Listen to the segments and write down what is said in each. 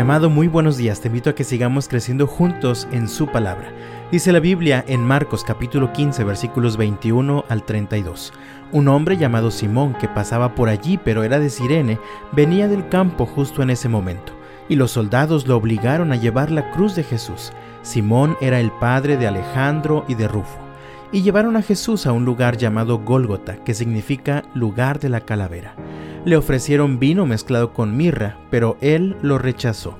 Amado, muy buenos días. Te invito a que sigamos creciendo juntos en su palabra. Dice la Biblia en Marcos capítulo 15 versículos 21 al 32. Un hombre llamado Simón que pasaba por allí pero era de Sirene venía del campo justo en ese momento y los soldados lo obligaron a llevar la cruz de Jesús. Simón era el padre de Alejandro y de Rufo. Y llevaron a Jesús a un lugar llamado Gólgota, que significa lugar de la calavera. Le ofrecieron vino mezclado con mirra, pero él lo rechazó.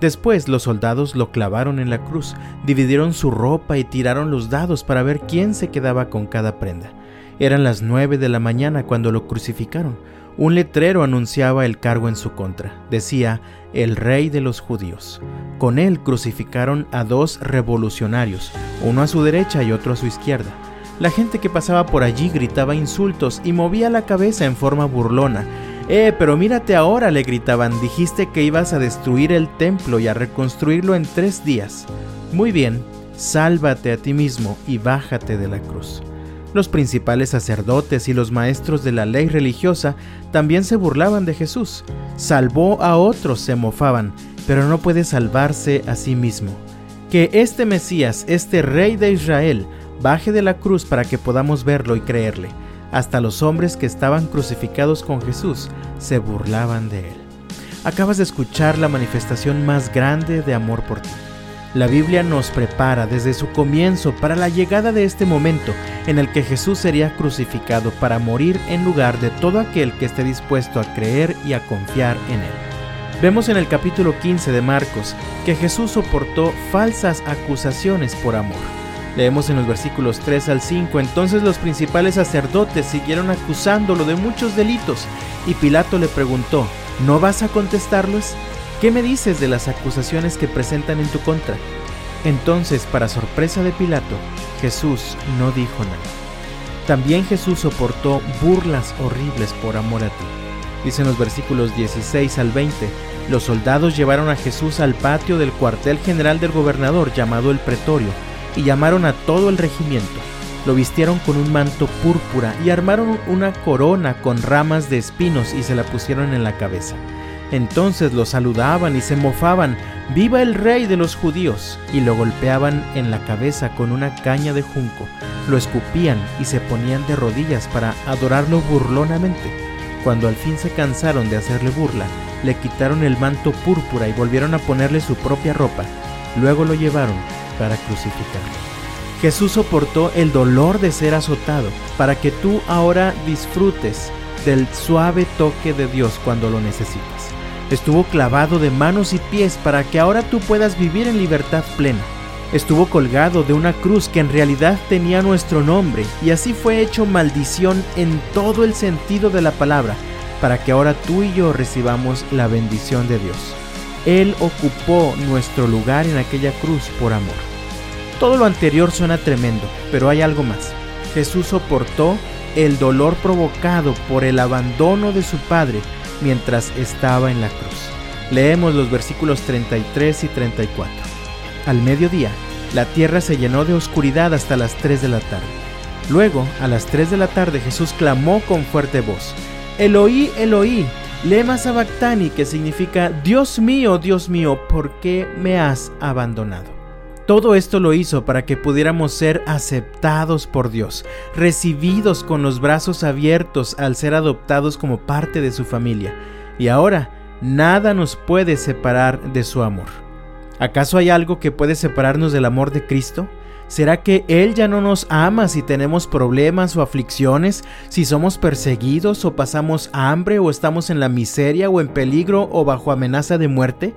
Después los soldados lo clavaron en la cruz, dividieron su ropa y tiraron los dados para ver quién se quedaba con cada prenda. Eran las nueve de la mañana cuando lo crucificaron. Un letrero anunciaba el cargo en su contra. Decía, el rey de los judíos. Con él crucificaron a dos revolucionarios, uno a su derecha y otro a su izquierda. La gente que pasaba por allí gritaba insultos y movía la cabeza en forma burlona. Eh, pero mírate ahora, le gritaban, dijiste que ibas a destruir el templo y a reconstruirlo en tres días. Muy bien, sálvate a ti mismo y bájate de la cruz. Los principales sacerdotes y los maestros de la ley religiosa también se burlaban de Jesús. Salvó a otros, se mofaban, pero no puede salvarse a sí mismo. Que este Mesías, este Rey de Israel, baje de la cruz para que podamos verlo y creerle. Hasta los hombres que estaban crucificados con Jesús se burlaban de él. Acabas de escuchar la manifestación más grande de amor por ti. La Biblia nos prepara desde su comienzo para la llegada de este momento en el que Jesús sería crucificado para morir en lugar de todo aquel que esté dispuesto a creer y a confiar en Él. Vemos en el capítulo 15 de Marcos que Jesús soportó falsas acusaciones por amor. Leemos en los versículos 3 al 5, entonces los principales sacerdotes siguieron acusándolo de muchos delitos y Pilato le preguntó, ¿no vas a contestarlos? ¿Qué me dices de las acusaciones que presentan en tu contra? Entonces, para sorpresa de Pilato, Jesús no dijo nada. También Jesús soportó burlas horribles por amor a ti. Dicen los versículos 16 al 20, los soldados llevaron a Jesús al patio del cuartel general del gobernador llamado el pretorio y llamaron a todo el regimiento. Lo vistieron con un manto púrpura y armaron una corona con ramas de espinos y se la pusieron en la cabeza. Entonces lo saludaban y se mofaban, ¡Viva el rey de los judíos! y lo golpeaban en la cabeza con una caña de junco, lo escupían y se ponían de rodillas para adorarlo burlonamente. Cuando al fin se cansaron de hacerle burla, le quitaron el manto púrpura y volvieron a ponerle su propia ropa. Luego lo llevaron para crucificarlo. Jesús soportó el dolor de ser azotado para que tú ahora disfrutes del suave toque de Dios cuando lo necesitas estuvo clavado de manos y pies para que ahora tú puedas vivir en libertad plena. Estuvo colgado de una cruz que en realidad tenía nuestro nombre y así fue hecho maldición en todo el sentido de la palabra, para que ahora tú y yo recibamos la bendición de Dios. Él ocupó nuestro lugar en aquella cruz por amor. Todo lo anterior suena tremendo, pero hay algo más. Jesús soportó el dolor provocado por el abandono de su Padre mientras estaba en la cruz. Leemos los versículos 33 y 34. Al mediodía, la tierra se llenó de oscuridad hasta las 3 de la tarde. Luego, a las 3 de la tarde, Jesús clamó con fuerte voz, Eloí, Eloí, lema sabactani, que significa, Dios mío, Dios mío, ¿por qué me has abandonado? Todo esto lo hizo para que pudiéramos ser aceptados por Dios, recibidos con los brazos abiertos al ser adoptados como parte de su familia. Y ahora, nada nos puede separar de su amor. ¿Acaso hay algo que puede separarnos del amor de Cristo? ¿Será que Él ya no nos ama si tenemos problemas o aflicciones, si somos perseguidos o pasamos hambre o estamos en la miseria o en peligro o bajo amenaza de muerte?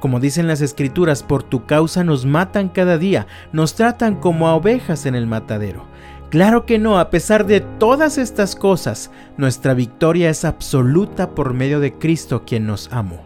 Como dicen las escrituras, por tu causa nos matan cada día, nos tratan como a ovejas en el matadero. Claro que no, a pesar de todas estas cosas, nuestra victoria es absoluta por medio de Cristo quien nos amó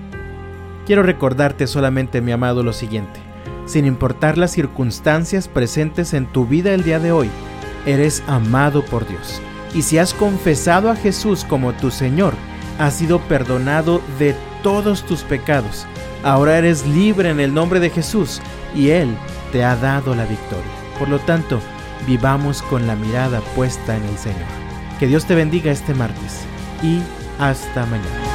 Quiero recordarte solamente, mi amado, lo siguiente. sin importar las circunstancias presentes en tu vida el día de hoy, eres amado por Dios. Y si has confesado a Jesús como tu Señor, has sido perdonado de todos tus pecados. Ahora eres libre en el nombre de Jesús y Él te ha dado la victoria. Por lo tanto, vivamos con la mirada puesta en el Señor. Que Dios te bendiga este martes y hasta mañana.